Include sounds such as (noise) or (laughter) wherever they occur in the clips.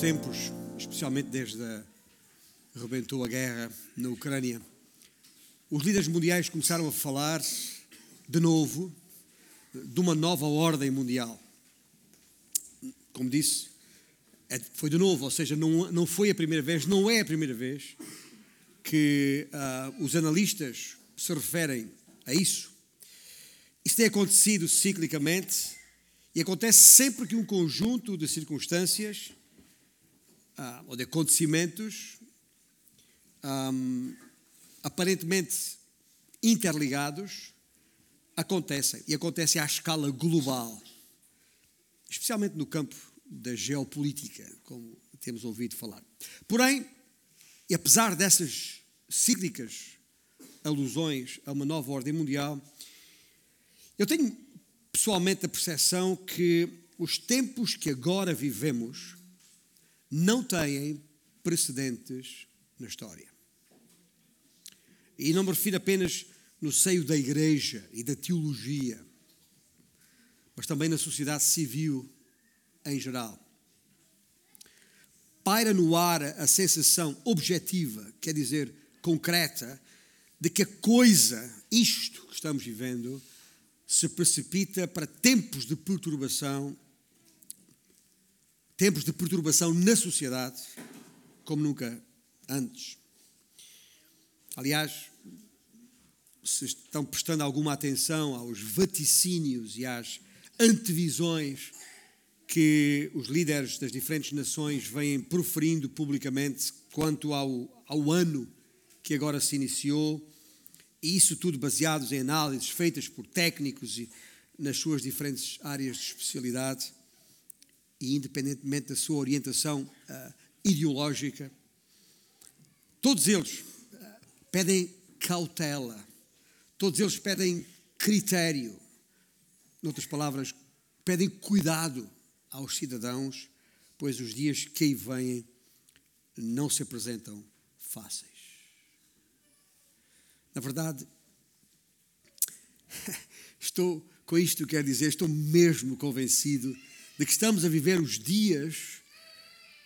tempos, especialmente desde a rebentou a guerra na Ucrânia, os líderes mundiais começaram a falar de novo de uma nova ordem mundial. Como disse, é, foi de novo, ou seja, não, não foi a primeira vez, não é a primeira vez que uh, os analistas se referem a isso. Isso tem acontecido ciclicamente e acontece sempre que um conjunto de circunstâncias ah, ou de acontecimentos aparentemente interligados acontecem e acontecem à escala global, especialmente no campo da geopolítica, como temos ouvido falar. Porém, e apesar dessas cíclicas alusões a uma nova ordem mundial, eu tenho pessoalmente a percepção que os tempos que agora vivemos não têm precedentes na história. E não me refiro apenas no seio da igreja e da teologia, mas também na sociedade civil em geral. Paira no ar a sensação objetiva, quer dizer, concreta, de que a coisa, isto que estamos vivendo, se precipita para tempos de perturbação tempos de perturbação na sociedade como nunca antes. Aliás, se estão prestando alguma atenção aos vaticínios e às antevisões que os líderes das diferentes nações vêm proferindo publicamente quanto ao, ao ano que agora se iniciou, e isso tudo baseados em análises feitas por técnicos e nas suas diferentes áreas de especialidade e independentemente da sua orientação uh, ideológica, todos eles uh, pedem cautela, todos eles pedem critério, em outras palavras, pedem cuidado aos cidadãos, pois os dias que aí vêm não se apresentam fáceis. Na verdade, (laughs) estou com isto quero dizer, estou mesmo convencido de que estamos a viver os dias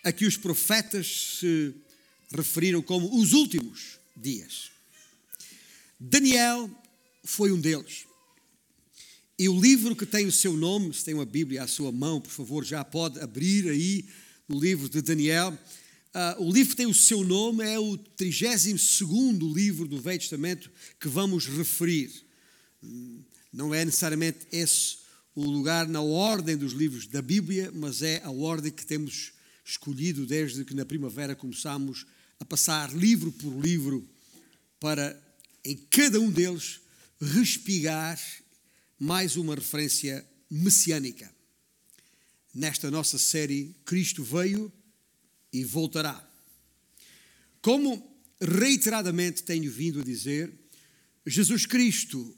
a que os profetas se referiram como os últimos dias. Daniel foi um deles. E o livro que tem o seu nome, se tem uma Bíblia à sua mão, por favor, já pode abrir aí o livro de Daniel. Uh, o livro que tem o seu nome é o 32 livro do Velho Testamento que vamos referir. Hum, não é necessariamente esse o lugar na ordem dos livros da Bíblia, mas é a ordem que temos escolhido desde que na primavera começamos a passar livro por livro para em cada um deles respigar mais uma referência messiânica. Nesta nossa série, Cristo veio e voltará. Como reiteradamente tenho vindo a dizer, Jesus Cristo,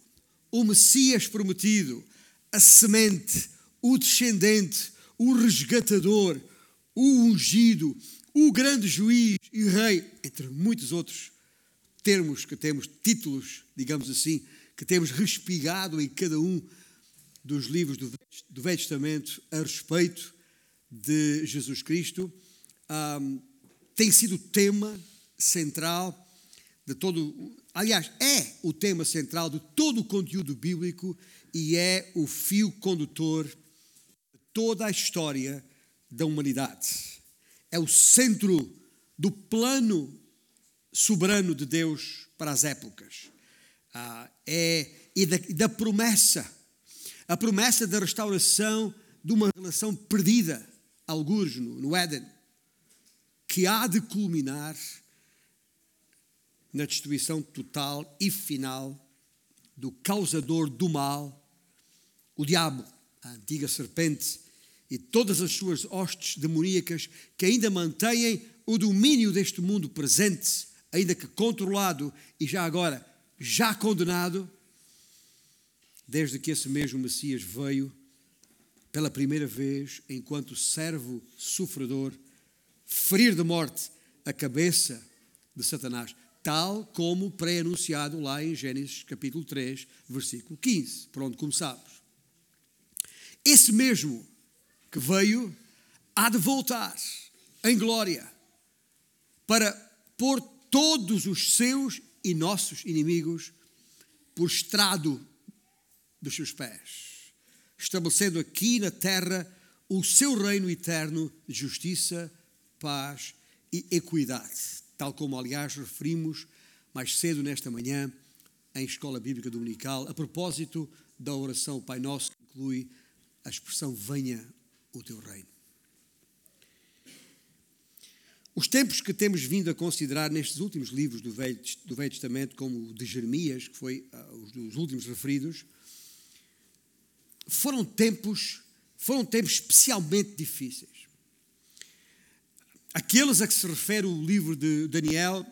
o Messias prometido, a semente, o descendente, o resgatador, o ungido, o grande juiz e rei, entre muitos outros termos que temos, títulos, digamos assim, que temos respigado em cada um dos livros do, Velho Testamento a respeito de Jesus Cristo, um, tem sido o tema central de todo. Aliás, é o tema central de todo o conteúdo bíblico e é o fio condutor de toda a história da humanidade. É o centro do plano soberano de Deus para as épocas. Ah, é, e da, da promessa, a promessa da restauração de uma relação perdida, alguns no, no Éden, que há de culminar na destruição total e final do causador do mal o diabo, a antiga serpente e todas as suas hostes demoníacas que ainda mantêm o domínio deste mundo presente, ainda que controlado e já agora já condenado, desde que esse mesmo Messias veio pela primeira vez enquanto servo sofredor, ferir de morte a cabeça de Satanás, tal como pré-anunciado lá em Gênesis capítulo 3, versículo 15, por onde começamos. Esse mesmo que veio há de voltar em glória, para pôr todos os seus e nossos inimigos por estrado dos seus pés, estabelecendo aqui na terra o seu reino eterno de justiça, paz e equidade, tal como, aliás, referimos mais cedo nesta manhã em Escola Bíblica Dominical, a propósito da oração Pai Nosso, que inclui a expressão Venha o teu reino. Os tempos que temos vindo a considerar nestes últimos livros do Velho, do Velho Testamento, como o de Jeremias, que foi uh, os dos últimos referidos, foram tempos, foram tempos especialmente difíceis. Aqueles a que se refere o livro de Daniel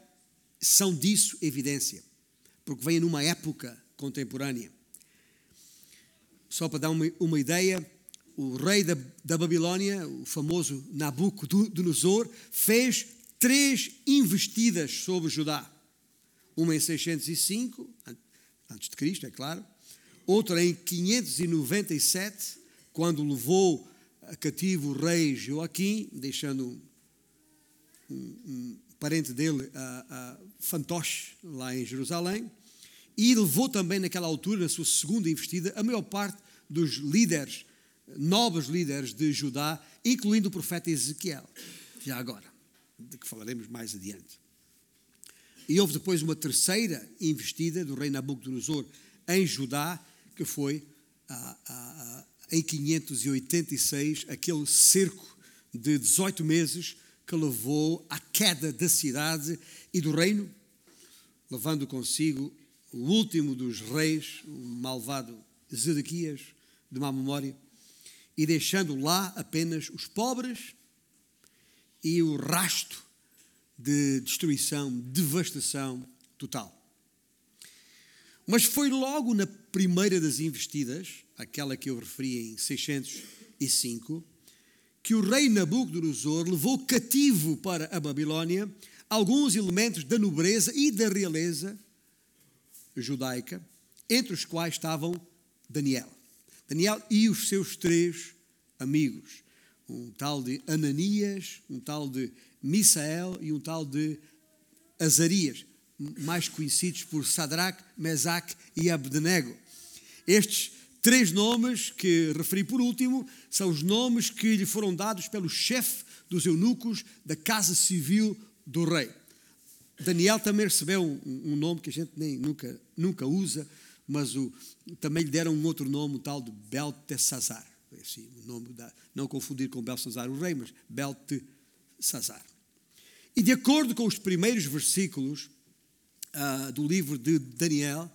são disso evidência, porque vêm numa época contemporânea. Só para dar uma, uma ideia, o rei da, da Babilônia, o famoso Nabucodonosor, fez três investidas sobre Judá. Uma em 605, antes de Cristo, é claro. Outra em 597, quando levou a cativo o rei Joaquim, deixando um, um parente dele, a, a Fantoche, lá em Jerusalém. E levou também, naquela altura, na sua segunda investida, a maior parte dos líderes novos líderes de Judá, incluindo o profeta Ezequiel, já agora, de que falaremos mais adiante. E houve depois uma terceira investida do rei Nabucodonosor em Judá, que foi ah, ah, em 586, aquele cerco de 18 meses que levou à queda da cidade e do reino, levando consigo o último dos reis, o malvado Zedequias, de má memória, e deixando lá apenas os pobres e o rasto de destruição, devastação total. Mas foi logo na primeira das investidas, aquela que eu referi em 605, que o rei Nabucodonosor levou cativo para a Babilônia alguns elementos da nobreza e da realeza judaica, entre os quais estavam Daniel. Daniel e os seus três amigos, um tal de Ananias, um tal de Misael e um tal de Azarias, mais conhecidos por Sadrach, Mesaque e Abdenego. Estes três nomes que referi por último são os nomes que lhe foram dados pelo chefe dos eunucos da casa civil do rei. Daniel também recebeu um, nome que a gente nem, nunca, nunca usa, mas o, também lhe deram um outro nome, o tal de Beltesazar. Assim, o nome da, não confundir com Belsazar o rei, mas Beltesazar. E de acordo com os primeiros versículos uh, do livro de Daniel,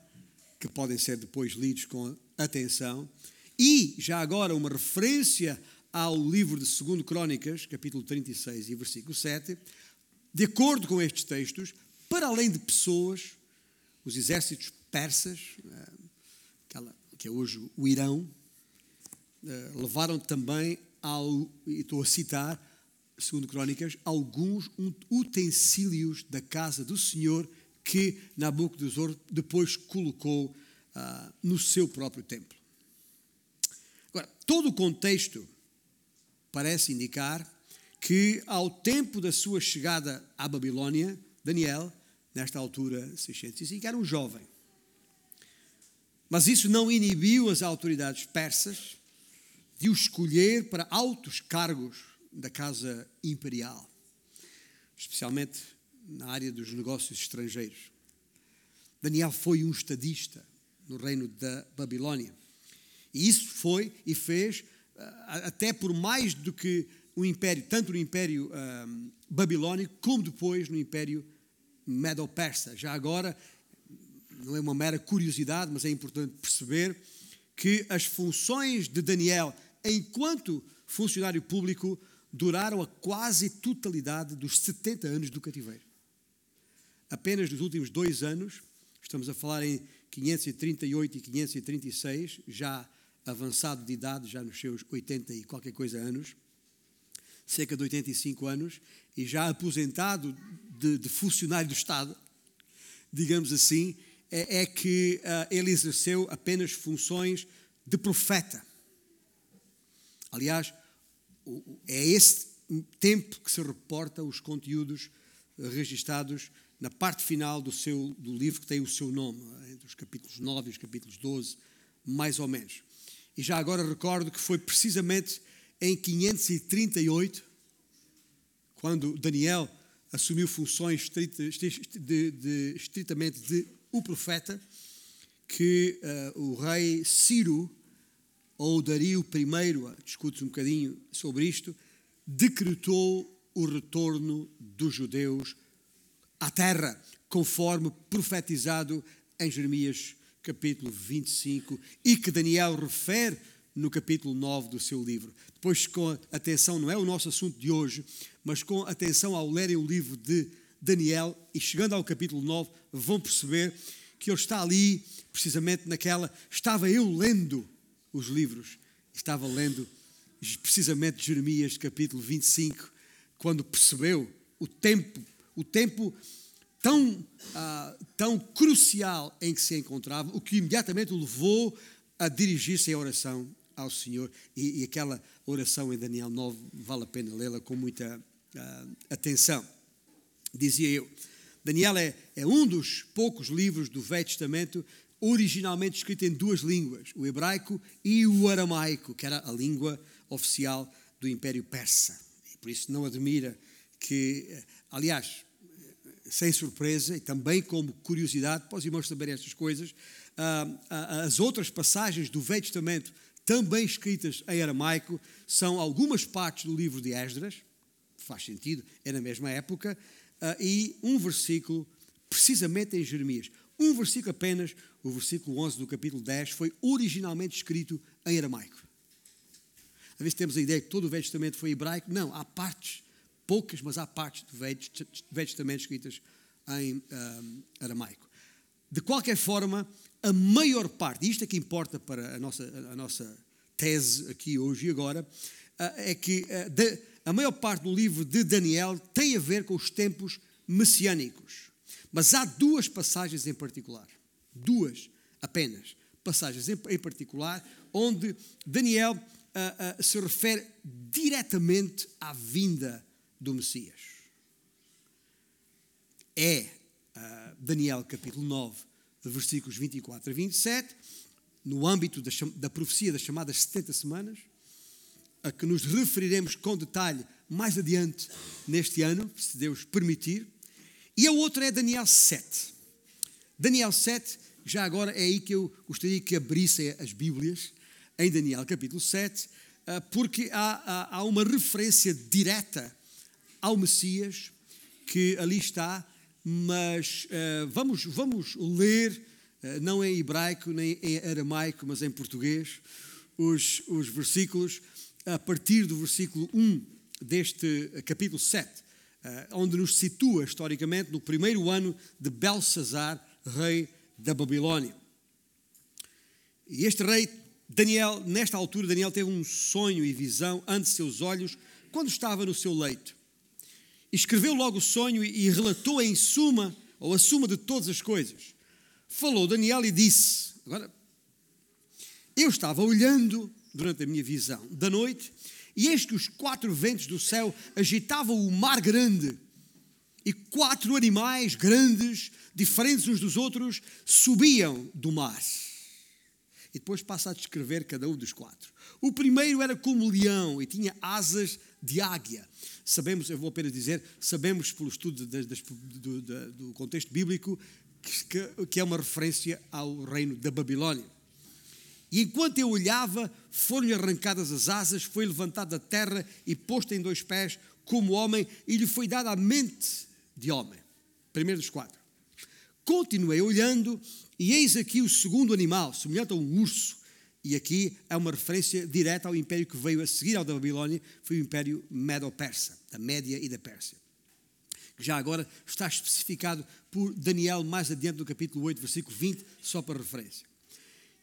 que podem ser depois lidos com atenção, e já agora uma referência ao livro de 2 Crônicas, capítulo 36 e versículo 7, de acordo com estes textos, para além de pessoas, os exércitos persas, eh, aquela, que é hoje o Irão, eh, levaram também ao, e estou a citar, segundo Crónicas, alguns utensílios da casa do Senhor que Nabucodonosor depois colocou uh, no seu próprio templo. Agora, todo o contexto parece indicar que ao tempo da sua chegada à Babilônia, Daniel, nesta altura 605, era um jovem. Mas isso não inibiu as autoridades persas de o escolher para altos cargos da casa imperial, especialmente na área dos negócios estrangeiros. Daniel foi um estadista no reino da Babilônia. E isso foi e fez, ah, até por mais do que o império, tanto no império ah, babilônico, como depois no império medo-persa. Já agora, não é uma mera curiosidade, mas é importante perceber que as funções de Daniel enquanto funcionário público duraram a quase totalidade dos 70 anos do cativeiro. Apenas nos últimos dois anos, estamos a falar em 538 e 536, já avançado de idade, já nos seus 80 e qualquer coisa anos, cerca de 85 anos, e já aposentado de, de funcionário do Estado, digamos assim, é, é que uh, ele exerceu apenas funções de profeta. Aliás, é esse tempo que se reporta os conteúdos registados na parte final do, seu, do livro que tem o seu nome, entre os capítulos 9 e os capítulos 12, mais ou menos. E já agora recordo que foi precisamente em 538, quando Daniel assumiu funções estritamente de o profeta, que uh, o rei Ciro, ou Dario I, discute um bocadinho sobre isto, decretou o retorno dos judeus à terra, conforme profetizado em Jeremias capítulo 25 e que Daniel refere no capítulo 9 do seu livro. Depois, com atenção, não é o nosso assunto de hoje, mas com atenção ao lerem o livro de Daniel e chegando ao capítulo 9, vão perceber que ele está ali, precisamente naquela. Estava eu lendo os livros, estava lendo precisamente Jeremias capítulo 25, quando percebeu o tempo, o tempo tão, ah, tão crucial em que se encontrava, o que imediatamente o levou a dirigir-se em oração ao Senhor. E, e, aquela oração em Daniel 9 vale a pena lê-la com muita ah, atenção. Dizia eu, Daniel é, é um dos poucos livros do Velho Testamento originalmente escrito em duas línguas, o hebraico e o aramaico, que era a língua oficial do Império Persa. E por isso não admira que, aliás, sem surpresa e também como curiosidade para os irmãos saberem estas coisas, ah, as outras passagens do Velho Testamento, também escritas em aramaico, são algumas partes do livro de Esdras, faz sentido, é na mesma época, ah, e um versículo, precisamente em Jeremias. Um versículo apenas, o versículo 11 do capítulo 10, foi originalmente escrito em aramaico. Às vezes temos a ideia que todo o Velho Testamento foi hebraico. Não, há partes poucas, mas há partes do Velho Testamento escritas em um, aramaico. De qualquer forma, a maior parte, e isto é que importa para a nossa, a nossa tese aqui hoje e agora, uh, é que de, a maior parte do livro de Daniel tem a ver com os tempos messiânicos. Mas há duas passagens em particular, duas apenas passagens em, particular, onde Daniel uh, se refere diretamente à vinda do Messias. É Daniel capítulo 9, versículos 24 a 27, no âmbito da, da profecia das chamadas 70 semanas, a que nos referiremos com detalhe mais adiante neste ano, se Deus permitir. E a outra é Daniel 7. Daniel 7, já agora é aí que eu gostaria que abrissem as Bíblias, em Daniel capítulo 7, ah, porque há, há, há uma referência direta ao Messias que ali está, mas uh, vamos, vamos ler, uh, não em hebraico nem em aramaico, mas em português, os, os versículos, a partir do versículo 1 deste capítulo 7, uh, eh, onde nos situa historicamente no primeiro ano de Belsazar, rei da Babilónia. E este rei, Daniel, nesta altura, Daniel teve um sonho e visão ante seus olhos quando estava no seu leito escreveu logo o sonho e relatou em suma, ou a suma de todas as coisas. Falou Daniel e disse: Agora, eu estava olhando durante a minha visão da noite, e eis que os quatro ventos do céu agitavam o mar grande, e quatro animais grandes, diferentes uns dos outros, subiam do mar. E depois passa a descrever cada um dos quatro. O primeiro era como leão e tinha asas de águia. Sabemos, eu vou apenas dizer, sabemos pelo estudo das, das, do, do, contexto bíblico que, que é uma referência ao reino da Babilónia. E enquanto eu olhava, foram-lhe arrancadas as asas, foi levantado da terra e posto em dois pés como homem, e lhe foi dada a mente de homem. Primeiro dos quatro. Continuei olhando, e eis aqui o segundo animal, semelhante a um urso, e aqui é uma referência direta ao império que veio a seguir ao da Babilónia, foi o império Medo-Persa, da Média e da Pérsia. Já agora está especificado por Daniel mais adiante no capítulo 8, versículo 20, só para referência.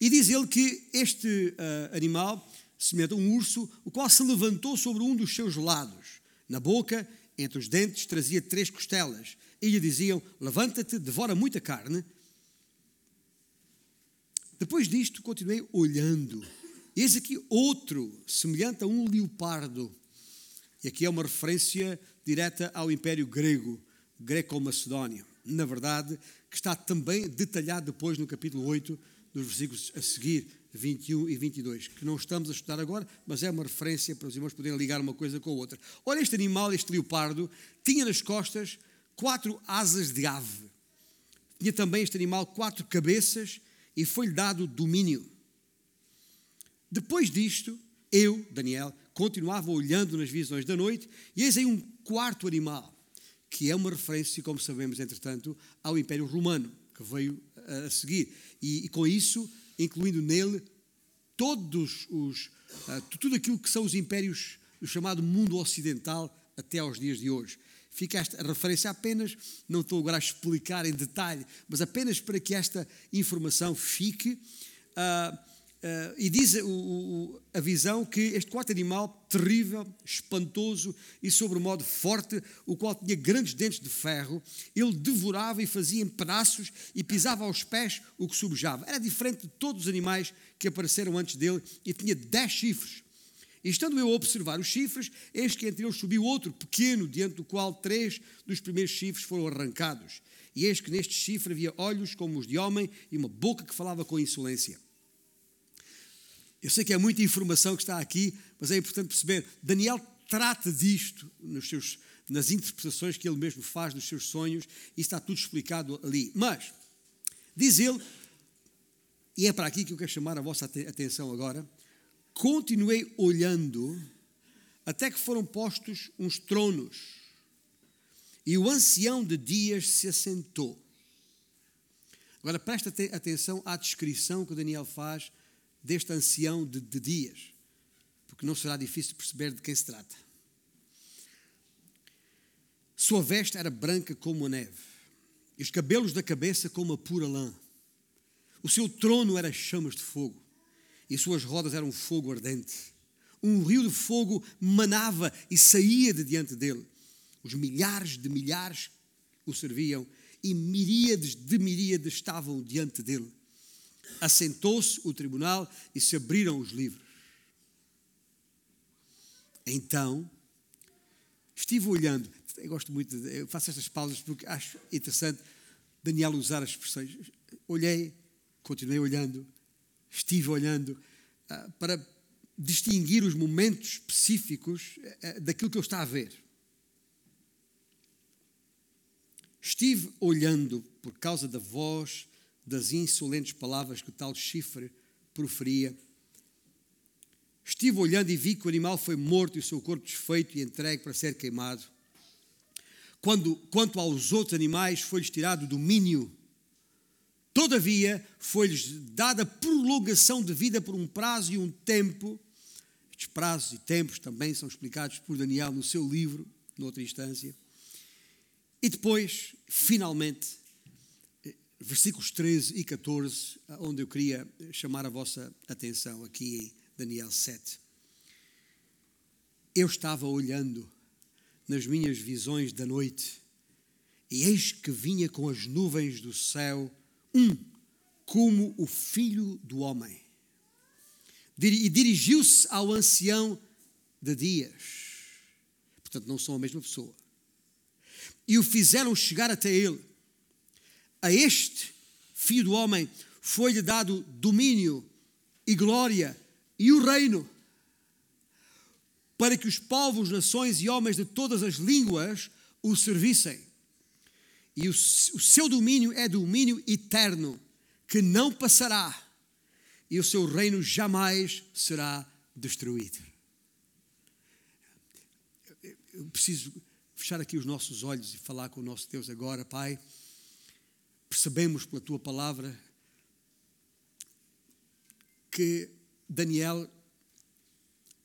E diz ele que este uh, animal, semelhante a um urso, o qual se levantou sobre um dos seus lados. Na boca, entre os dentes, trazia três costelas. E lhe diziam: Levanta-te, devora muita carne depois disto, continuei olhando. Eis aqui outro, semelhante a um leopardo. E aqui é uma referência direta ao Império Grego, Greco-Macedónio. Na verdade, que está também detalhado depois no capítulo 8, nos versículos a seguir, 21 e 22, que não estamos a estudar agora, mas é uma referência para os irmãos poderem ligar uma coisa com a outra. Olha, este animal, este leopardo, tinha nas costas quatro asas de ave. Tinha também este animal quatro cabeças e foi-lhe dado domínio. Depois disto, eu, Daniel, continuava olhando nas visões da noite e eis aí um quarto animal, que é uma referência, como sabemos, entretanto, ao Império Romano, que veio a seguir. E, e com isso, incluindo nele todos os, uh, tudo aquilo que são os impérios do chamado mundo ocidental até aos dias de hoje. Fica esta referência apenas, não estou agora a explicar em detalhe, mas apenas para que esta informação fique. Uh, Uh, e diz o, o, a visão que este quarto animal, terrível, espantoso e sobre modo forte, o qual tinha grandes dentes de ferro, ele devorava e fazia em pedaços e pisava aos pés o que subjava. Era diferente de todos os animais que apareceram antes dele e tinha dez chifres. E estando eu a observar os chifres, eis que entre eles subiu outro pequeno, diante do qual três dos primeiros chifres foram arrancados. E eis que neste chifre havia olhos como os de homem e uma boca que falava com insolência. Eu sei que é muita informação que está aqui, mas é importante perceber. Daniel trata disto nos seus, nas interpretações que ele mesmo faz dos seus sonhos, e está tudo explicado ali. Mas, diz ele, e é para aqui que eu quero chamar a vossa atenção agora, continuei olhando até que foram postos uns tronos, e o ancião de dias se assentou. Agora presta atenção à descrição que Daniel faz deste ancião de, de dias, porque não será difícil perceber de quem se trata. Sua veste era branca como a neve, e os cabelos da cabeça como a pura lã. O seu trono era chamas de fogo, e suas rodas eram fogo ardente. Um rio de fogo manava e saía de diante dele. Os milhares de milhares o serviam, e miríades de miríades estavam diante dele assentou-se o tribunal e se abriram os livros. Então, estive olhando, eu gosto muito, de, eu faço estas pausas porque acho interessante Daniel usar as expressões. Olhei, continuei olhando, estive olhando, uh, para distinguir os momentos específicos uh, daquilo que eu estava a ver. Estive olhando por causa da voz das insolentes palavras que o tal chifre proferia. Estive olhando e vi que o animal foi morto e o seu corpo desfeito e entregue para ser queimado. Quando, quanto aos outros animais, foi-lhes tirado o domínio. Todavia, foi-lhes dada prolongação de vida por um prazo e um tempo. Estes prazos e tempos também são explicados por Daniel no seu livro, noutra instância. E depois, finalmente, versículos 13 e 14, onde eu queria chamar a vossa atenção aqui em Daniel 7. Eu estava olhando nas minhas visões da noite, e eis que vinha com as nuvens do céu um como o filho do homem. E dirigiu-se ao ancião de dias. Portanto, não são a mesma pessoa. E o fizeram chegar até ele a este filho do homem foi-lhe dado domínio e glória e o reino, para que os povos, nações e homens de todas as línguas o servissem. E o, o seu domínio é domínio eterno, que não passará, e o seu reino jamais será destruído. Eu preciso fechar aqui os nossos olhos e falar com o nosso Deus agora, Pai percebemos pela tua palavra que Daniel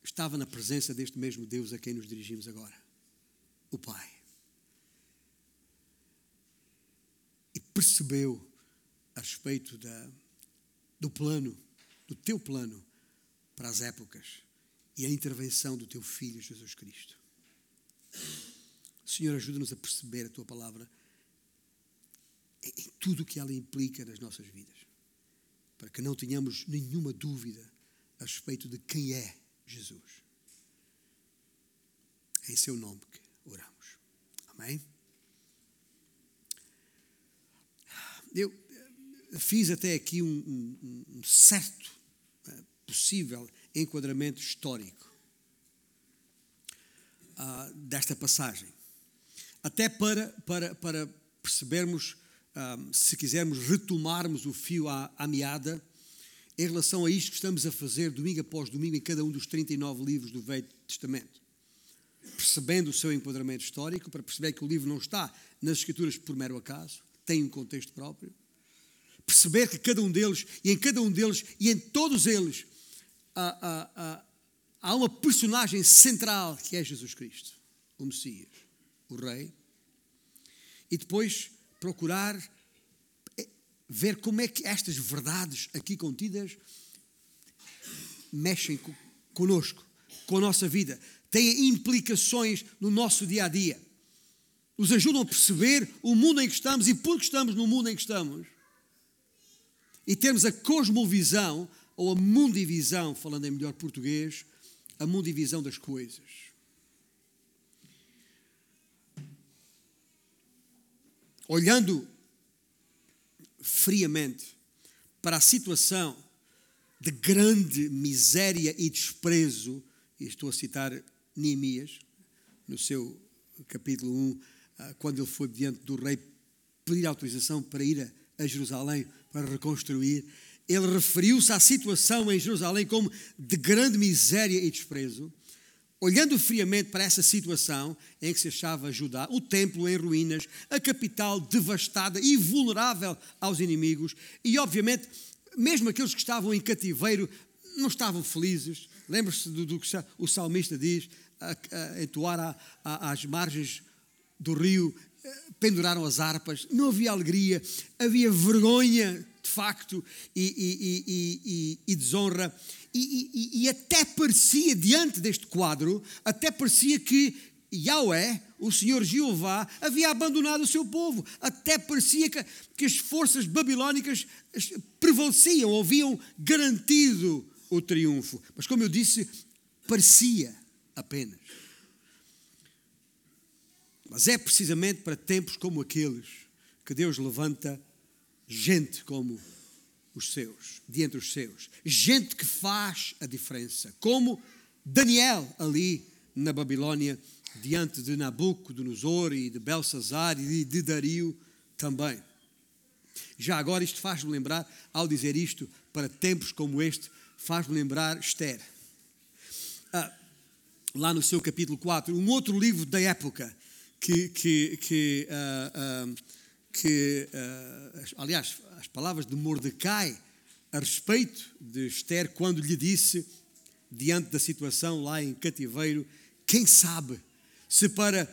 estava na presença deste mesmo Deus a quem nos dirigimos agora, o Pai. E percebeu a respeito da, do plano, do teu plano para as épocas e a intervenção do teu Filho Jesus Cristo. Senhor, ajuda-nos a perceber a tua palavra em tudo o que ela implica nas nossas vidas, para que não tenhamos nenhuma dúvida a respeito de quem é Jesus. em seu nome que oramos. Amém? Eu fiz até aqui um, um, um certo uh, possível enquadramento histórico uh, desta passagem. Até para, para, para percebermos, um, se quisermos retomarmos o fio à, à meada, em relação a isto que estamos a fazer domingo após domingo em cada um dos 39 livros do Velho Testamento. Percebendo o seu enquadramento histórico, para perceber que o livro não está nas Escrituras por mero acaso, tem um contexto próprio. Perceber que cada um deles, e em cada um deles, e em todos eles, há, há, há, há uma personagem central que é Jesus Cristo, o Messias, o Rei. E depois procurar ver como é que estas verdades aqui contidas mexem conosco, com a nossa vida, têm implicações no nosso dia a dia, nos ajudam a perceber o mundo em que estamos e por que estamos no mundo em que estamos. E termos a cosmovisão, ou a mundivisão, falando em melhor português, a mundivisão das coisas. Olhando friamente para a situação de grande miséria e desprezo, e estou a citar Neemias, no seu capítulo 1, ah, quando ele foi diante do rei pedir autorização para ir a Jerusalém para reconstruir, ele referiu-se à situação em Jerusalém como de grande miséria e desprezo. Olhando friamente para essa situação em que se achava Judá, o templo em ruínas, a capital devastada e vulnerável aos inimigos, e obviamente, mesmo aqueles que estavam em cativeiro não estavam felizes. Lembra-se do, do, que o salmista diz, a, a entoar a, a, às margens do rio, eh, penduraram as harpas, não havia alegria, havia vergonha, de facto, e, e, e, e desonra. E, até parecia, diante deste quadro, até parecia que Yahweh, o Senhor Jeová, havia abandonado o seu povo. Até parecia que, que as forças babilónicas prevaleciam, haviam garantido o triunfo. Mas, como eu disse, parecia apenas. Mas é precisamente para tempos como aqueles que Deus levanta gente como os seus, de entre os seus. Gente que faz a diferença, como Daniel ali na Babilônia, diante de Nabucodonosor e de Belsazar e de Dario também. Já agora isto faz-me lembrar, ao dizer isto, para tempos como este, faz-me lembrar Esther. Ah, lá no seu capítulo 4, um outro livro da época que, que, que ah, ah, que, uh, aliás, as palavras de Mordecai a respeito de Esther, quando lhe disse, diante da situação lá em cativeiro, quem sabe se para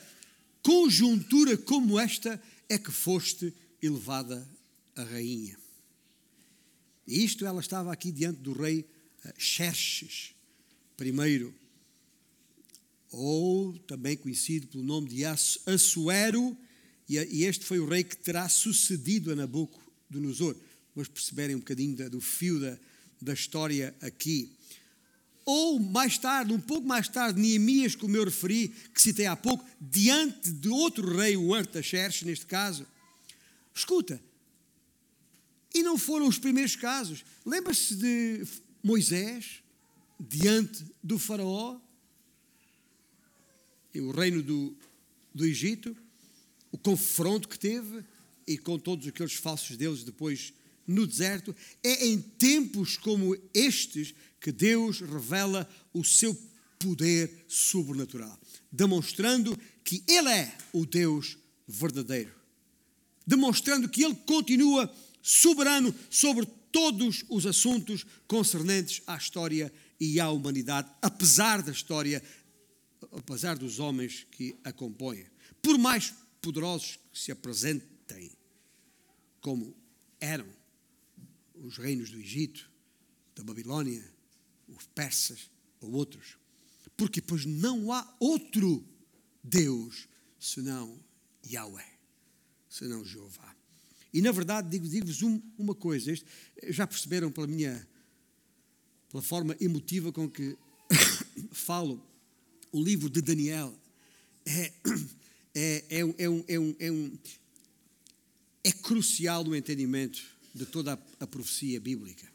conjuntura como esta é que foste elevada a rainha. E isto ela estava aqui diante do rei Xerxes I, ou também conhecido pelo nome de Assuero e este foi o rei que terá sucedido a Nabucodonosor. Vamos perceberem um bocadinho do fio da, da história aqui. Ou mais tarde, um pouco mais tarde, Neemias, como eu referi, que citei há pouco, diante de outro rei, o Artaxerxes, neste caso. Escuta, e não foram os primeiros casos. Lembra-se de Moisés, diante do faraó, o reino do, do Egito? o confronto que teve e com todos aqueles falsos deuses depois no deserto, é em tempos como estes que Deus revela o seu poder sobrenatural, demonstrando que Ele é o Deus verdadeiro, demonstrando que Ele continua soberano sobre todos os assuntos concernentes à história e à humanidade, apesar da história, apesar dos homens que a compõem. Por mais poderosos que se apresentem como eram os reinos do Egito, da Babilônia, os persas ou outros. Porque pois não há outro Deus senão Yahweh, senão Jeová. E na verdade digo-vos digo uma coisa, já perceberam pela minha pela forma emotiva com que (coughs) falo o livro de Daniel é, (clears throat) é, é, um, é, um, é, um, é, um, é crucial no entendimento de toda a, a profecia bíblica.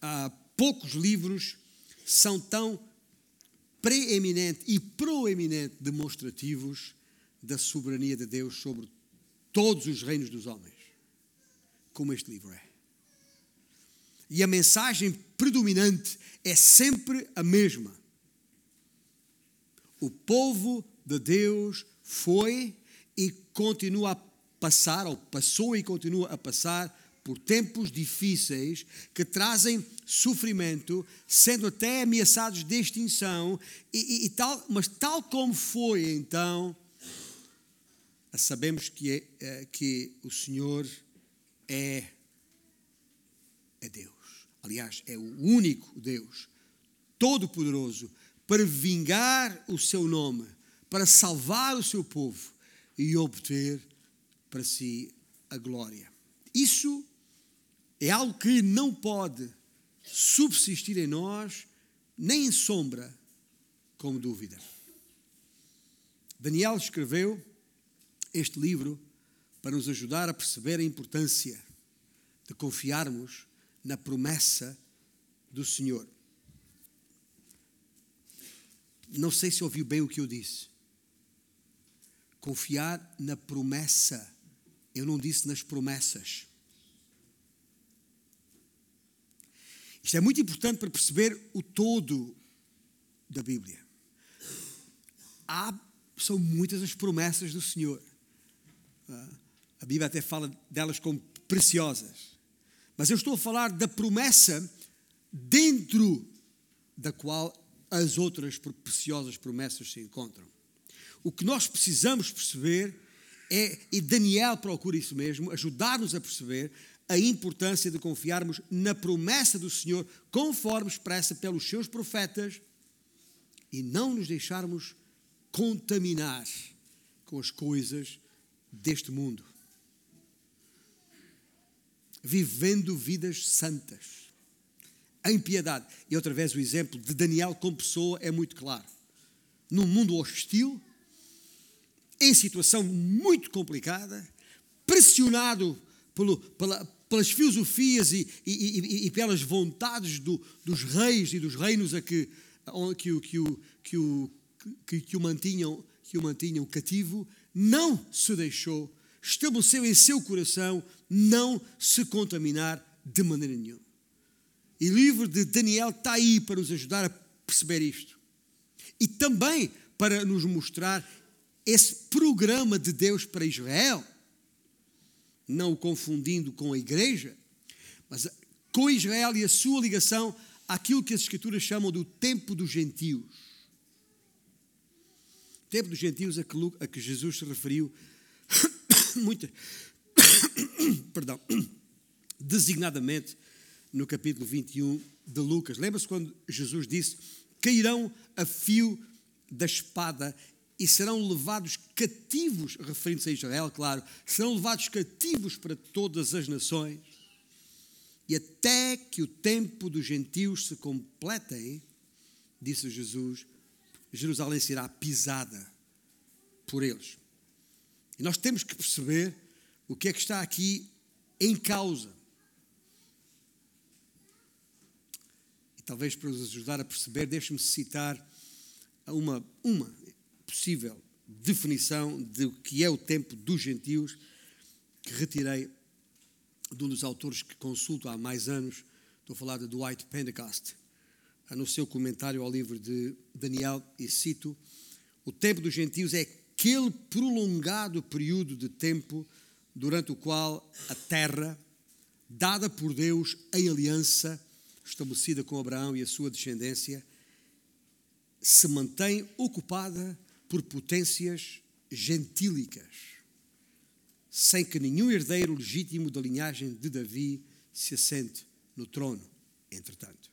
Há poucos livros são tão preeminente e proeminente demonstrativos da soberania de Deus sobre todos os reinos dos homens, como este livro é. E a mensagem predominante é sempre a mesma. O povo de Deus foi e continua a passar, ou passou e continua a passar, por tempos difíceis que trazem sofrimento, sendo até ameaçados de extinção, e, e, e tal, mas tal como foi então, sabemos que, é, é, que o Senhor é, é Deus. Aliás, é o único Deus, todo-poderoso, para vingar o seu nome, para salvar o seu povo e obter para si a glória. Isso é algo que não pode subsistir em nós, nem em sombra, como dúvida. Daniel escreveu este livro para nos ajudar a perceber a importância de confiarmos na promessa do Senhor. Não sei se ouviu bem o que eu disse. Confiar na promessa. Eu não disse nas promessas. Isto é muito importante para perceber o todo da Bíblia. Há, são muitas as promessas do Senhor. Ah, a Bíblia até fala delas como preciosas. Mas eu estou a falar da promessa dentro da qual as outras preciosas promessas se encontram. O que nós precisamos perceber é, e Daniel procura isso mesmo, ajudar-nos a perceber a importância de confiarmos na promessa do Senhor, conforme expressa pelos seus profetas, e não nos deixarmos contaminar com as coisas deste mundo. Vivendo vidas santas, em piedade. E outra vez o exemplo de Daniel como pessoa é muito claro. Num mundo hostil, em situação muito complicada, pressionado pelo, pela, pelas filosofias e, e, e, e pelas vontades do, dos reis e dos reinos a que, que, que, o, que, o, que, que, o mantinham, que o mantinham cativo, não se deixou, estabeleceu em seu coração não se contaminar de maneira nenhuma. E o livro de Daniel está aí para nos ajudar a perceber isto. E também para nos mostrar esse programa de Deus para Israel não o confundindo com a igreja, mas com Israel e a sua ligação àquilo que as Escrituras chamam do tempo dos gentios. O tempo dos gentios a que, a que Jesus se referiu (coughs) muito, (coughs) perdão, (coughs) designadamente no capítulo 21 de Lucas. Lembra-se quando Jesus disse: Cairão a fio da espada e serão levados cativos, referindo-se a Israel, claro, serão levados cativos para todas as nações. E até que o tempo dos gentios se completem, disse Jesus, Jerusalém será pisada por eles. E nós temos que perceber o que é que está aqui em causa. Talvez para nos ajudar a perceber, deixe-me citar uma, uma, possível definição do que é o tempo dos gentios, que retirei de um dos autores que consulto há mais anos, estou a falar de Dwight Pentecost, no seu comentário ao livro de Daniel, e cito: O tempo dos gentios é aquele prolongado período de tempo durante o qual a terra, dada por Deus em aliança, estabelecida com Abraão e a sua descendência, se mantém ocupada por potências gentílicas, sem que nenhum herdeiro legítimo da linhagem de Davi se assente no trono. Entretanto,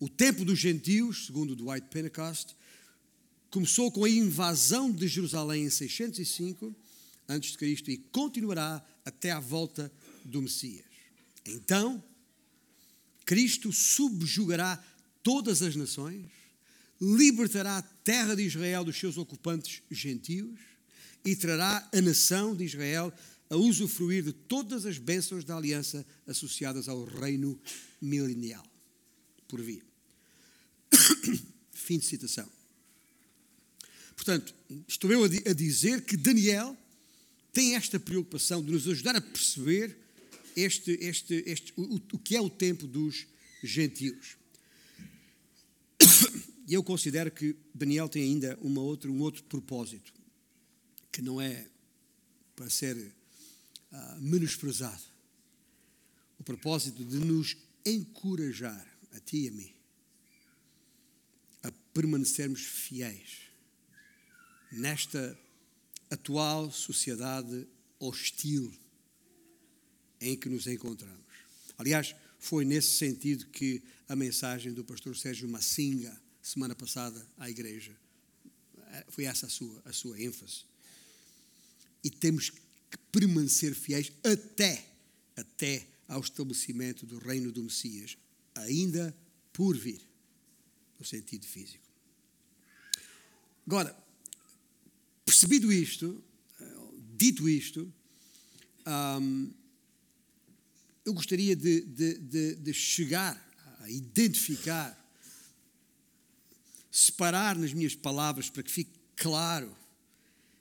o tempo dos gentios, segundo Dwight Pentecost, começou com a invasão de Jerusalém em 605 a.C. e continuará até à volta do Messias. Então, Cristo subjugará todas as nações libertará a terra de Israel dos seus ocupantes gentios e trará a nação de Israel a usufruir de todas as bênçãos da aliança associadas ao reino milenial. Por vir. (coughs) Fim de citação. Portanto, estou eu a dizer que Daniel tem esta preocupação de nos ajudar a perceber este, este, este, o, o que é o tempo dos gentios. E eu considero que Daniel tem ainda uma outra, um outro propósito, que não é para ser uh, menosprezado. O propósito de nos encorajar, a ti e a mim, a permanecermos fiéis nesta atual sociedade hostil em que nos encontramos. Aliás, foi nesse sentido que a mensagem do pastor Sérgio Massinga, semana passada, à igreja, foi essa a sua, a sua ênfase. E temos que permanecer fiéis até, até ao estabelecimento do reino do Messias, ainda por vir, no sentido físico. Agora, percebido isto, dito isto, um, eu gostaria de, de, de, de, chegar a identificar, separar nas minhas palavras para que fique claro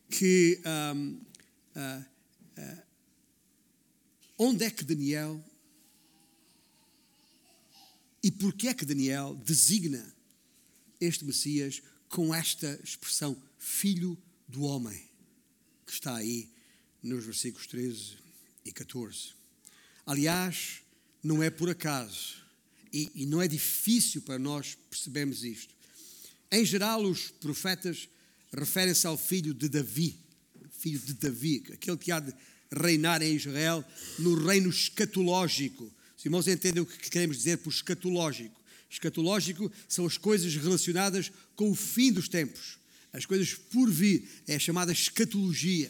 que um, uh, uh, onde é que Daniel e porquê é que Daniel designa este Messias com esta expressão filho do homem, que está aí nos versículos 13 e 14. Aliás, não é por acaso, e, e não é difícil para nós percebermos isto. Em geral, os profetas referem-se ao filho de Davi, filho de Davi, aquele que há de reinar em Israel no reino escatológico. Os irmãos entendem o que queremos dizer por escatológico. Escatológico são as coisas relacionadas com o fim dos tempos as coisas por vir, é a chamada escatologia.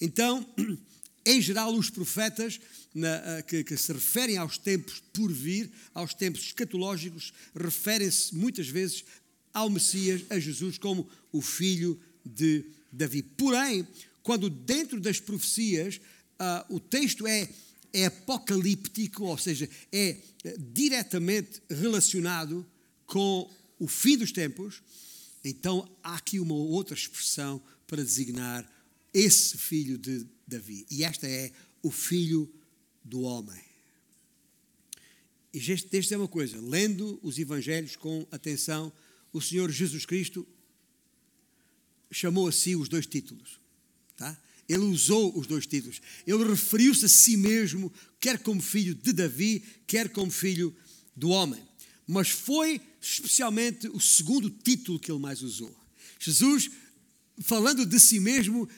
Então, (clears throat) em geral, os profetas na, que, que, se referem aos tempos por vir, aos tempos escatológicos, referem-se muitas vezes ao Messias, a Jesus, como o filho de Davi. Porém, quando dentro das profecias uh, o texto é, é apocalíptico, ou seja, é, é diretamente relacionado com o fim dos tempos, então há aqui uma outra expressão para designar esse filho de Davi. E esta é o filho do homem. E deixe dizer uma coisa: lendo os evangelhos com atenção, o Senhor Jesus Cristo chamou a si os dois títulos. Tá? Ele usou os dois títulos. Ele referiu-se a si mesmo, quer como filho de Davi, quer como filho do homem mas foi especialmente o segundo título que ele mais usou. Jesus, falando de si mesmo,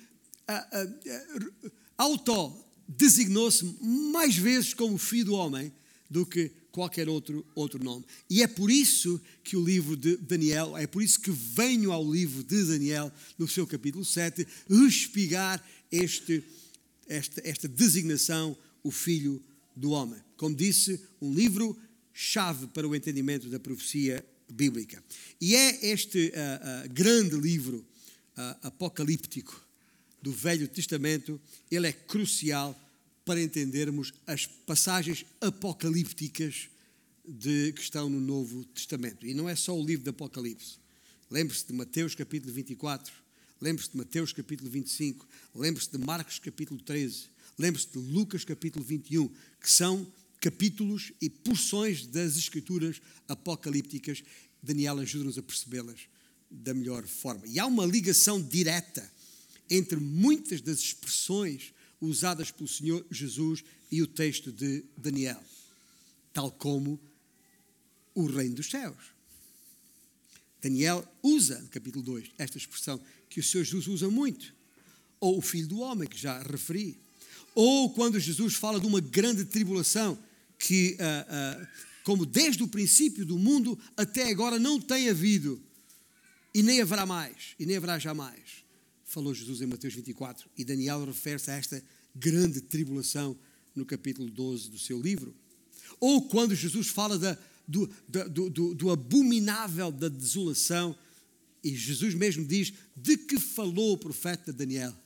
auto-designou-se mais vezes como filho do homem do que qualquer outro, outro nome. E é por isso que o livro de Daniel, é por isso que venho ao livro de Daniel, no seu capítulo 7, espigar este, esta, esta designação, o filho do homem. Como disse, um livro chave para o entendimento da profecia bíblica. E é este uh, uh, grande livro uh, apocalíptico do Velho Testamento, ele é crucial para entendermos as passagens apocalípticas de, que estão no Novo Testamento. E não é só o livro do Apocalipse. Lembre-se de Mateus capítulo 24, lembre-se de Mateus capítulo 25, lembre-se de Marcos capítulo 13, lembre-se de Lucas capítulo 21, que são capítulos e porções das escrituras apocalípticas. Daniel ajuda-nos a percebê-las da melhor forma. E há uma ligação direta entre muitas das expressões usadas pelo Senhor Jesus e o texto de Daniel, tal como o reino dos céus. Daniel usa, no capítulo 2, esta expressão que o Senhor Jesus usa muito, ou o filho do homem, que já referi, ou quando Jesus fala de uma grande tribulação, que, uh, uh, como desde o princípio do mundo até agora não tem havido, e nem haverá mais, e nem haverá jamais, falou Jesus em Mateus 24, e Daniel refere-se a esta grande tribulação no capítulo 12 do seu livro. Ou quando Jesus fala da do, do, do, do abominável da desolação. E Jesus mesmo diz: de que falou o profeta Daniel?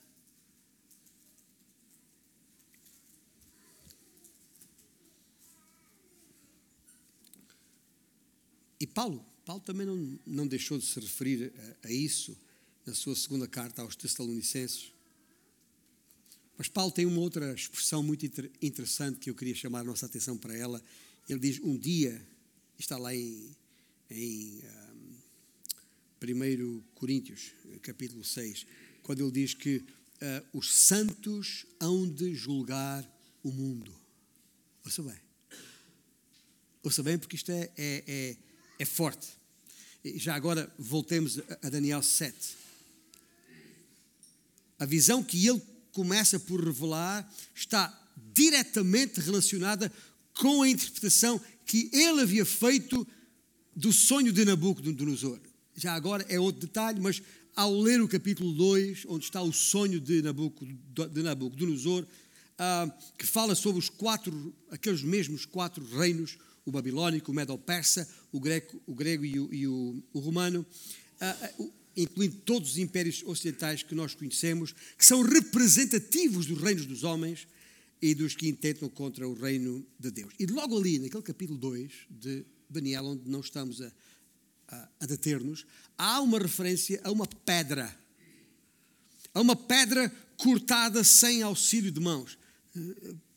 E Paulo, Paulo também não, não deixou de se referir a, a isso na sua segunda carta aos Tessalonicenses. Mas Paulo tem uma outra expressão muito interessante que eu queria chamar a nossa atenção para ela. Ele diz: Um dia, está lá em, em um, 1 Coríntios, capítulo 6, quando ele diz que uh, os santos hão de julgar o mundo. Ouça bem. Ouça bem, porque isto é, é, é é forte. Já agora voltemos a Daniel 7. A visão que ele começa por revelar está diretamente relacionada com a interpretação que ele havia feito do sonho de Nabucodonosor. Já agora é outro detalhe, mas ao ler o capítulo 2, onde está o sonho de Nabucodonosor, uh, que fala sobre os quatro, aqueles mesmos quatro reinos, o babilónico, o medo-persa, o grego, o grego e, o, e o, o romano, uh, incluindo todos os impérios ocidentais que nós conhecemos, que são representativos dos reinos dos homens e dos que intentam contra o reino de Deus. E logo ali, naquele capítulo 2 de Daniel, onde não estamos a, a, a deter-nos, há uma referência a uma pedra. A uma pedra cortada sem auxílio de mãos.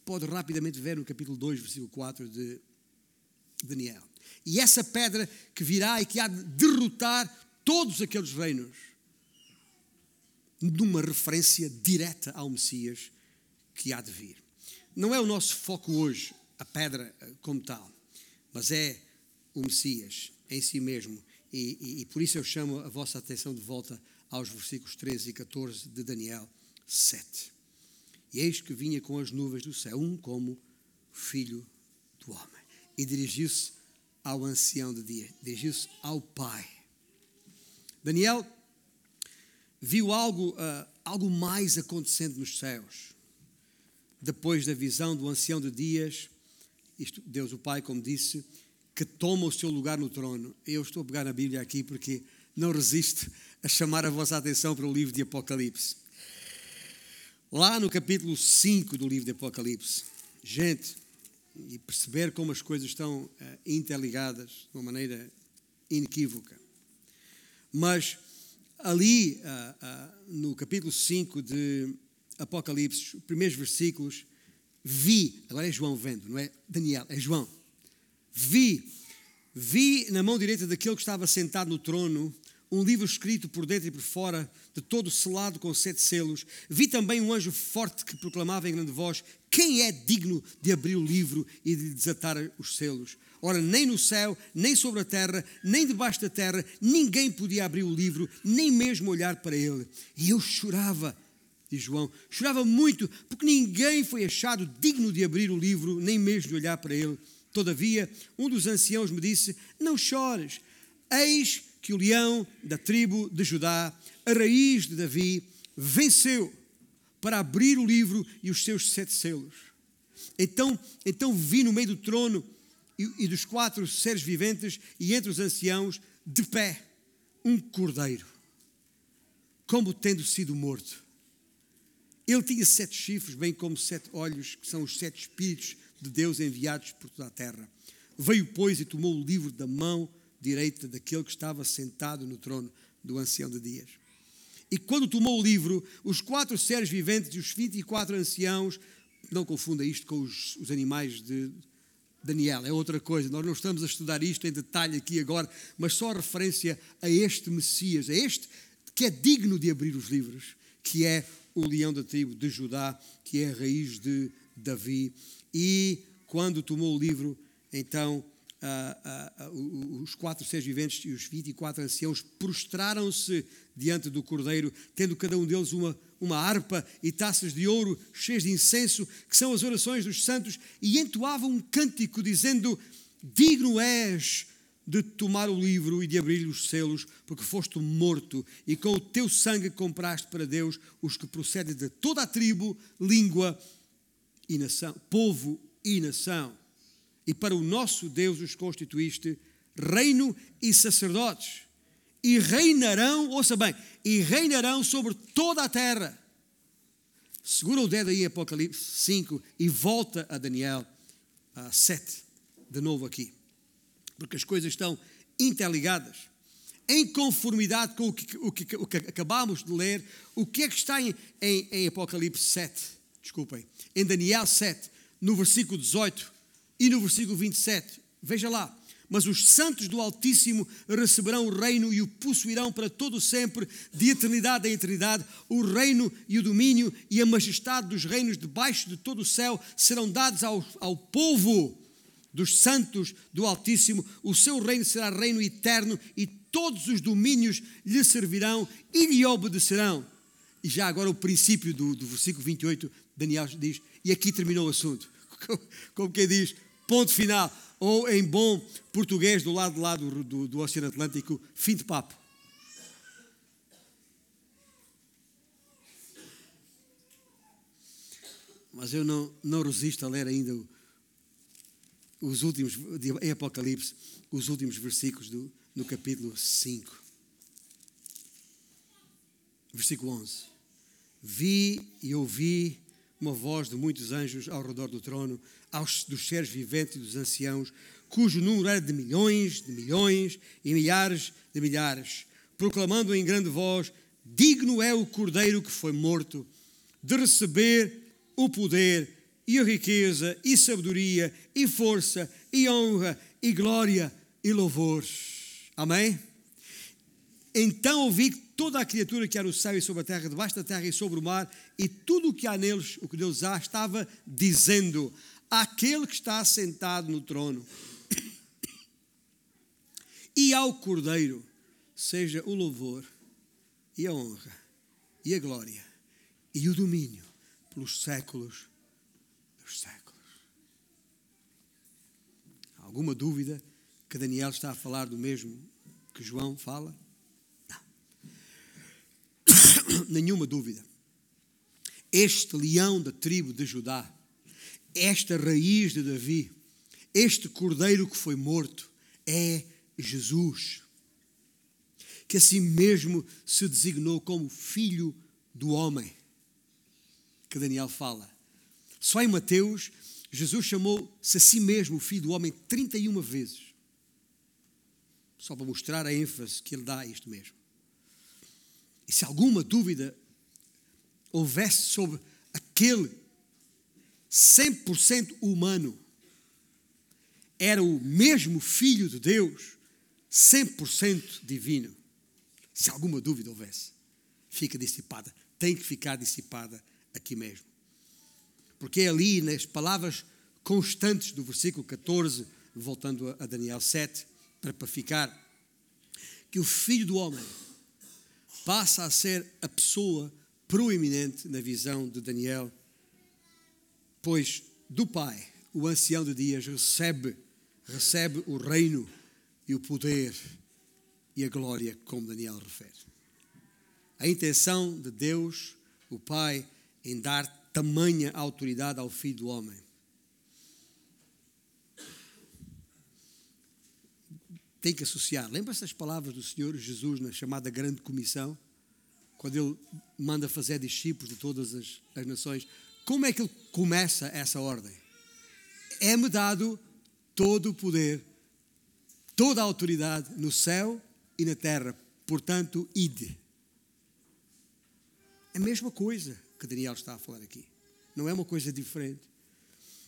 Pode rapidamente ver no capítulo 2, versículo 4 de Daniel. E essa pedra que virá e que há de derrotar todos aqueles reinos, numa referência direta ao Messias que há de vir. Não é o nosso foco hoje, a pedra eh, como tal, mas é o Messias em si mesmo. E, e, e por isso eu chamo a vossa atenção de volta aos versículos 13 e 14 de Daniel 7. E eis que vinha com as nuvens do céu, um como filho do homem e dirigiu-se ao ancião de dia, dirigiu-se ao pai. Daniel viu algo, uh, algo mais acontecendo nos céus. Depois da visão do ancião de dias, isto, Deus o Pai, como disse, que toma o seu lugar no trono. Eu estou a pegar na Bíblia aqui porque não resisto a chamar a vossa atenção para o livro de Apocalipse. Lá no capítulo 5 do livro de Apocalipse, gente, e perceber como as coisas estão uh, interligadas de uma maneira inequívoca. Mas ali, uh, uh, no capítulo 5 de Apocalipse, os primeiros versículos, vi, agora é João vendo, não é Daniel, é João. Vi, vi na mão direita daquele que estava sentado no trono um livro escrito por dentro e por fora, de todo selado com sete selos. Vi também um anjo forte que proclamava em grande voz: Quem é digno de abrir o livro e de desatar os selos? Ora, nem no céu, nem sobre a terra, nem debaixo da terra, ninguém podia abrir o livro, nem mesmo olhar para ele. E eu chorava, diz João, chorava muito, porque ninguém foi achado digno de abrir o livro, nem mesmo de olhar para ele. Todavia, um dos anciãos me disse: Não chores, eis que o leão da tribo de Judá, a raiz de Davi, venceu para abrir o livro e os seus sete selos. Então, então vi no meio do trono e, e dos quatro seres viventes e entre os anciãos, de pé, um cordeiro, como tendo sido morto. Ele tinha sete chifres, bem como sete olhos, que são os sete espíritos de Deus enviados por toda a terra. Veio, pois, e tomou o livro da mão direita daquele que estava sentado no trono do ancião de dias. E quando tomou o livro, os quatro seres viventes e os 24 anciãos, não confunda isto com os, os animais de Daniel, é outra coisa. Nós não estamos a estudar isto em detalhe aqui agora, mas só referência a este Messias, a este que é digno de abrir os livros, que é o leão da tribo de Judá, que é a raiz de Davi. E quando tomou o livro, então uh, uh, os quatro seres viventes e os 24 anciãos prostraram-se diante do cordeiro, tendo cada um deles uma, uma harpa e taças de ouro cheias de incenso, que são as orações dos santos, e entoavam um cântico dizendo: Digno és de tomar o livro e de abrir os selos, porque foste morto e com o teu sangue compraste para Deus os que procedem de toda a tribo, língua e nação, povo e nação. E para o nosso Deus os constituíste reino e sacerdotes, e reinarão, ouça bem, e reinarão sobre toda a terra. Segura o dedo aí em Apocalipse 5 e volta a Daniel uh, 7, de novo aqui, porque as coisas estão interligadas. Em conformidade com o que, o que, o que acabamos de ler, o que é que está em, em, em Apocalipse 7? Desculpem, em Daniel 7, no versículo 18 e no versículo 27. Veja lá. Mas os santos do Altíssimo receberão o reino e o possuirão para todo sempre, de eternidade a eternidade. O reino e o domínio e a majestade dos reinos debaixo de todo o céu serão dados ao, ao povo dos santos do Altíssimo. O seu reino será reino eterno e todos os domínios lhe servirão e lhe obedecerão. E já agora o princípio do, do versículo 28, Daniel diz, e aqui terminou o assunto. (laughs) Como quem diz, ponto final ou em bom português, do lado de lá do, do, do Oceano Atlântico, fim de papo. Mas eu não, não resisto a ler ainda os últimos, em Apocalipse, os últimos versículos do, no capítulo 5. Versículo 11. Vi e ouvi uma voz de muitos anjos ao redor do trono, aos dos seres viventes e dos anciãos, cujo número era de milhões, de milhões e milhares de milhares, proclamando em grande voz: Digno é o cordeiro que foi morto de receber o poder e a riqueza e sabedoria e força e honra e glória e louvores. Amém? Então ouvi toda a criatura que há no céu e sobre a terra, debaixo da terra e sobre o mar, e tudo o que há neles, o que Deus há, estava dizendo: Aquele que está sentado no trono (coughs) e ao Cordeiro, seja o louvor e a honra e a glória e o domínio pelos séculos dos séculos. Alguma dúvida que Daniel está a falar do mesmo que João fala? (clears throat) nenhuma dúvida. Este leão da tribo de Judá, esta raiz de Davi, este cordeiro que foi morto, é Jesus, que assim mesmo se designou como filho do homem, que Daniel fala. Só em Mateus, Jesus chamou-se a si mesmo filho do homem 31 vezes. Só para mostrar a ênfase que ele dá a isto mesmo. E se alguma dúvida houvesse sobre aquele 100% humano, era o mesmo Filho de Deus, 100% divino. Se alguma dúvida houvesse, fica dissipada. Tem que ficar dissipada aqui mesmo. Porque é ali, nas palavras constantes do versículo 14, voltando a Daniel 7, para ficar, que o Filho do Homem passa a ser a pessoa proeminente na visão de Daniel, pois do Pai, o ancião de dias recebe, recebe o reino e o poder e a glória, como Daniel refere. A intenção de Deus, o Pai, em dar tamanha autoridade ao Filho do Homem. Tem que associar. Lembra-se das palavras do Senhor Jesus na chamada Grande Comissão? quando ele manda fazer discípulos de todas as, as nações, como é que ele começa essa ordem? É-me dado todo o poder, toda a autoridade no céu e na terra, portanto, ide. É a mesma coisa que Daniel está a falar aqui, não é uma coisa diferente.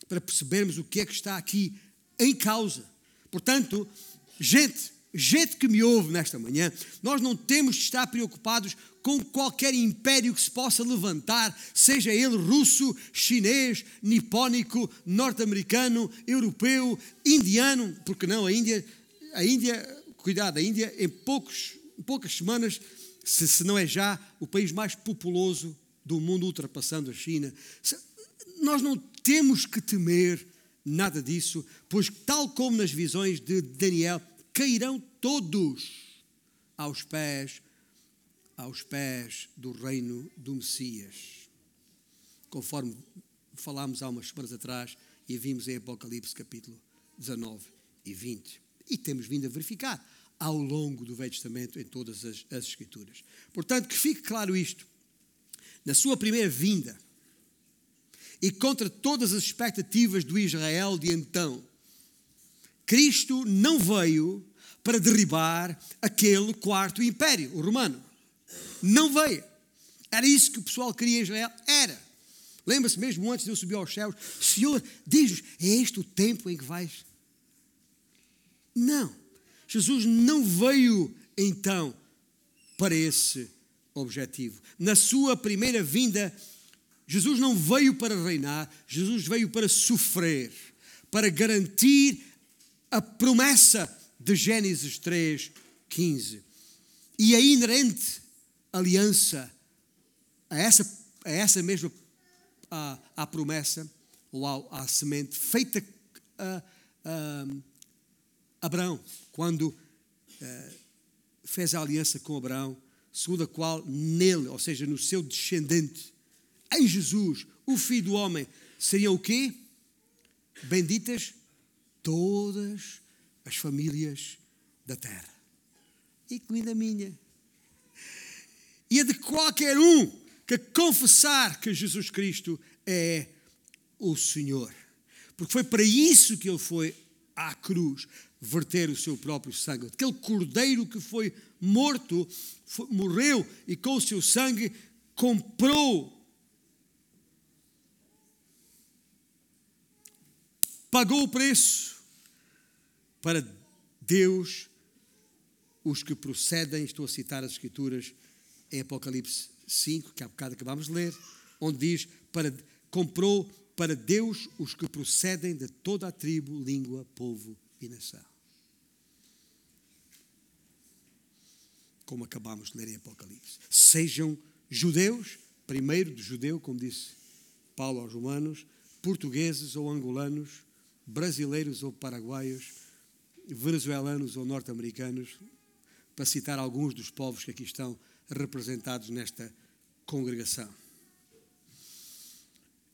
Para percebermos o que é que está aqui em causa. Portanto, gente, gente que me ouve nesta manhã, nós não temos de estar preocupados com qualquer império que se possa levantar, seja ele russo, chinês, nipónico, norte-americano, europeu, indiano, porque não a Índia, a Índia, cuidado, a Índia em poucos, poucas semanas, se, se não é já o país mais populoso do mundo, ultrapassando a China. Nós não temos que temer nada disso, pois tal como nas visões de Daniel, cairão todos aos pés aos pés do reino do Messias. Conforme falámos há umas semanas atrás e vimos em Apocalipse capítulo 19 e 20. E temos vindo a verificar ao longo do Velho Testamento em todas as, as Escrituras. Portanto, que fique claro isto. Na sua primeira vinda, e contra todas as expectativas do Israel de então, Cristo não veio para derribar aquele quarto império, o romano. Não veio. Era isso que o pessoal queria em Israel? Era. Lembra-se mesmo antes de eu subir aos céus, Senhor, diz-nos, é este o tempo em que vais? Não. Jesus não veio então para esse objetivo. Na sua primeira vinda, Jesus não veio para reinar, Jesus veio para sofrer, para garantir a promessa de Gênesis 3, 15. E a inerente aliança a essa, a essa mesma a, a promessa, ou à, semente feita a, a Abraão, quando uh, fez a aliança com Abraão, segundo a qual nele, ou seja, no seu descendente, em Jesus, o Filho do Homem, seriam o quê? Benditas todas as famílias da terra. Incluindo a minha. E a de qualquer um que confessar que Jesus Cristo é o Senhor. Porque foi para isso que ele foi à cruz verter o seu próprio sangue. Aquele cordeiro que foi morto, foi, morreu e com o seu sangue comprou, pagou o preço para Deus, os que procedem, estou a citar as Escrituras em Apocalipse 5, que há bocado acabámos de ler, onde diz: para, comprou para Deus os que procedem de toda a tribo, língua, povo e nação. Como acabámos de ler em Apocalipse. Sejam judeus, primeiro de judeu, como disse Paulo aos Romanos, portugueses ou angolanos, brasileiros ou paraguaios, venezuelanos ou norte-americanos, para citar alguns dos povos que aqui estão representados nesta congregação.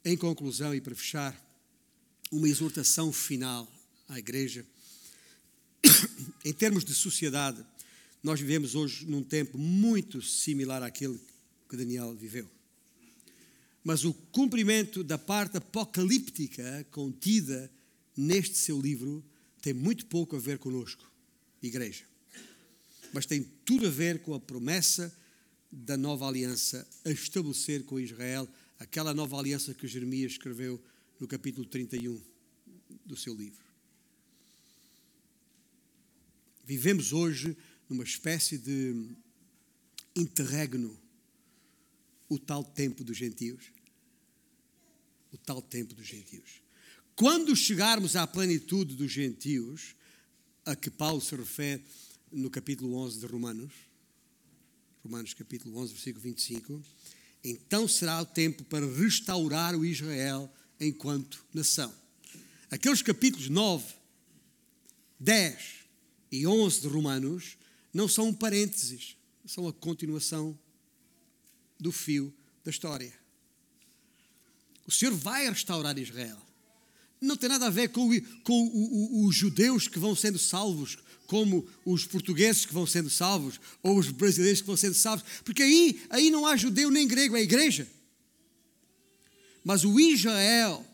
Em conclusão e para fechar, uma exortação final à igreja. (coughs) em termos de sociedade, nós vivemos hoje num tempo muito similar àquele que Daniel viveu. Mas o cumprimento da parte apocalíptica contida neste seu livro tem muito pouco a ver conosco, igreja. Mas tem tudo a ver com a promessa da nova aliança a estabelecer com Israel, aquela nova aliança que Jeremias escreveu no capítulo 31 do seu livro. Vivemos hoje numa espécie de interregno, o tal tempo dos gentios. O tal tempo dos gentios. Quando chegarmos à plenitude dos gentios, a que Paulo se refere no capítulo 11 de Romanos, Romanos capítulo 11, versículo 25, então será o tempo para restaurar o Israel enquanto nação. Aqueles capítulos 9, 10 e 11 de Romanos não são um parênteses, são a continuação do fio da história. O Senhor vai restaurar Israel. Não tem nada a ver com, com os judeus que vão sendo salvos, como os portugueses que vão sendo salvos, ou os brasileiros que vão sendo salvos, porque aí, aí não há judeu nem grego, é igreja. Mas o Israel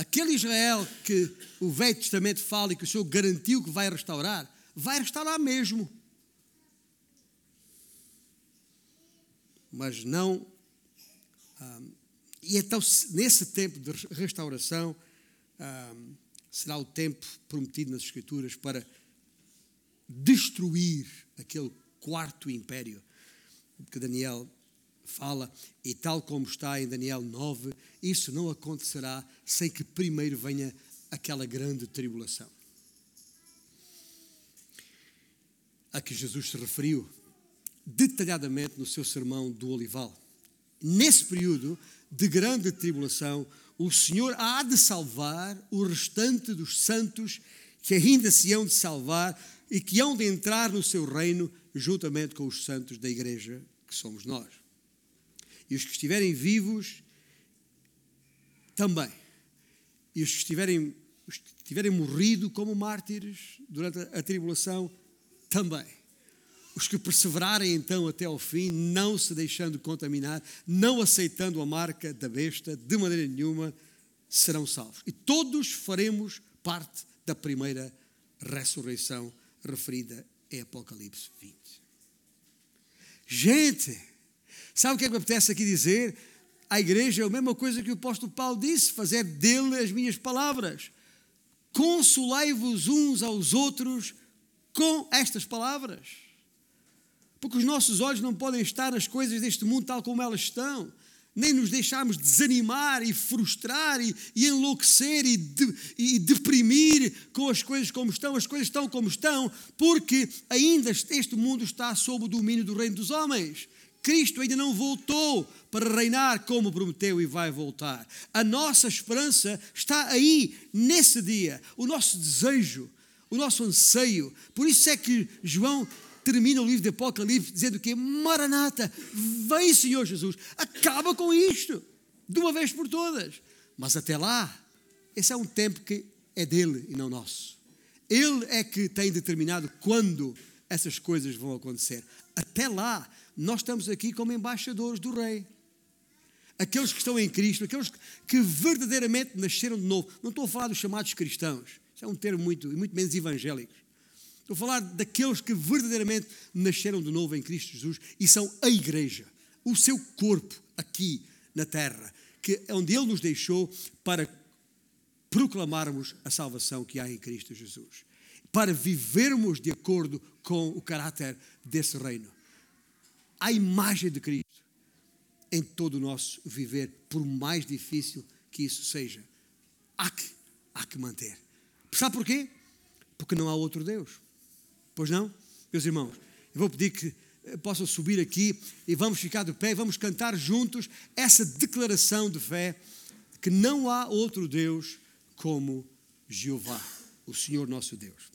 Aquele Israel que o Velho Testamento fala e que o Senhor garantiu que vai restaurar, vai restaurar mesmo. Mas não. Ah, e então, nesse tempo de restauração, será o tempo prometido nas Escrituras para destruir aquele quarto império que Daniel fala, e tal como está em Daniel 9, isso não acontecerá sem que primeiro venha aquela grande tribulação. A que Jesus se referiu detalhadamente no seu sermão do Olival. Nesse período de grande tribulação, o Senhor há de salvar o restante dos santos que ainda se hão de salvar e que hão de entrar no seu reino juntamente com os santos da igreja que somos nós e os que estiverem vivos também. E os que estiverem os que tiverem morrido como mártires durante a tribulação, também. Os que perseverarem então até ao fim, não se deixando contaminar, não aceitando a marca da besta de maneira nenhuma, serão salvos. E todos faremos parte da primeira ressurreição referida em Apocalipse 20. Gente, sabe o que é que me apetece aqui dizer? A igreja é a mesma coisa que o apóstolo Paulo disse: fazer dele as minhas palavras. Consolai-vos uns aos outros com estas palavras. Porque os nossos olhos não podem estar nas coisas deste mundo tal como elas estão nem nos deixarmos desanimar e frustrar e, e enlouquecer e, de, e, deprimir com as coisas como estão, as coisas estão como estão, porque ainda este mundo está sob o domínio do reino dos homens. Cristo ainda não voltou para reinar como prometeu e vai voltar. A nossa esperança está aí, nesse dia, o nosso desejo, o nosso anseio. Por isso é que João termina o livro de Apocalipse dizendo que Maranata, vem Senhor Jesus, acaba com isto, de uma vez por todas. Mas até lá, esse é um tempo que é dele e não nosso. Ele é que tem determinado quando essas coisas vão acontecer. Até lá, nós estamos aqui como embaixadores do Rei. Aqueles que estão em Cristo, aqueles que verdadeiramente nasceram de novo. Não estou a falar dos chamados cristãos, isso é um termo muito, muito menos evangélico. Estou a falar daqueles que verdadeiramente nasceram de novo em Cristo Jesus e são a igreja, o seu corpo aqui na terra, que é onde Ele nos deixou para proclamarmos a salvação que há em Cristo Jesus, para vivermos de acordo com o caráter desse reino. A imagem de Cristo em todo o nosso viver, por mais difícil que isso seja. Há que, há que manter. Sabe porquê? Porque não há outro Deus. Pois não? Meus irmãos, eu vou pedir que eh, possam subir aqui e vamos ficar de pé e vamos cantar juntos essa declaração de fé que não há outro Deus como Jeová, o Senhor nosso Deus.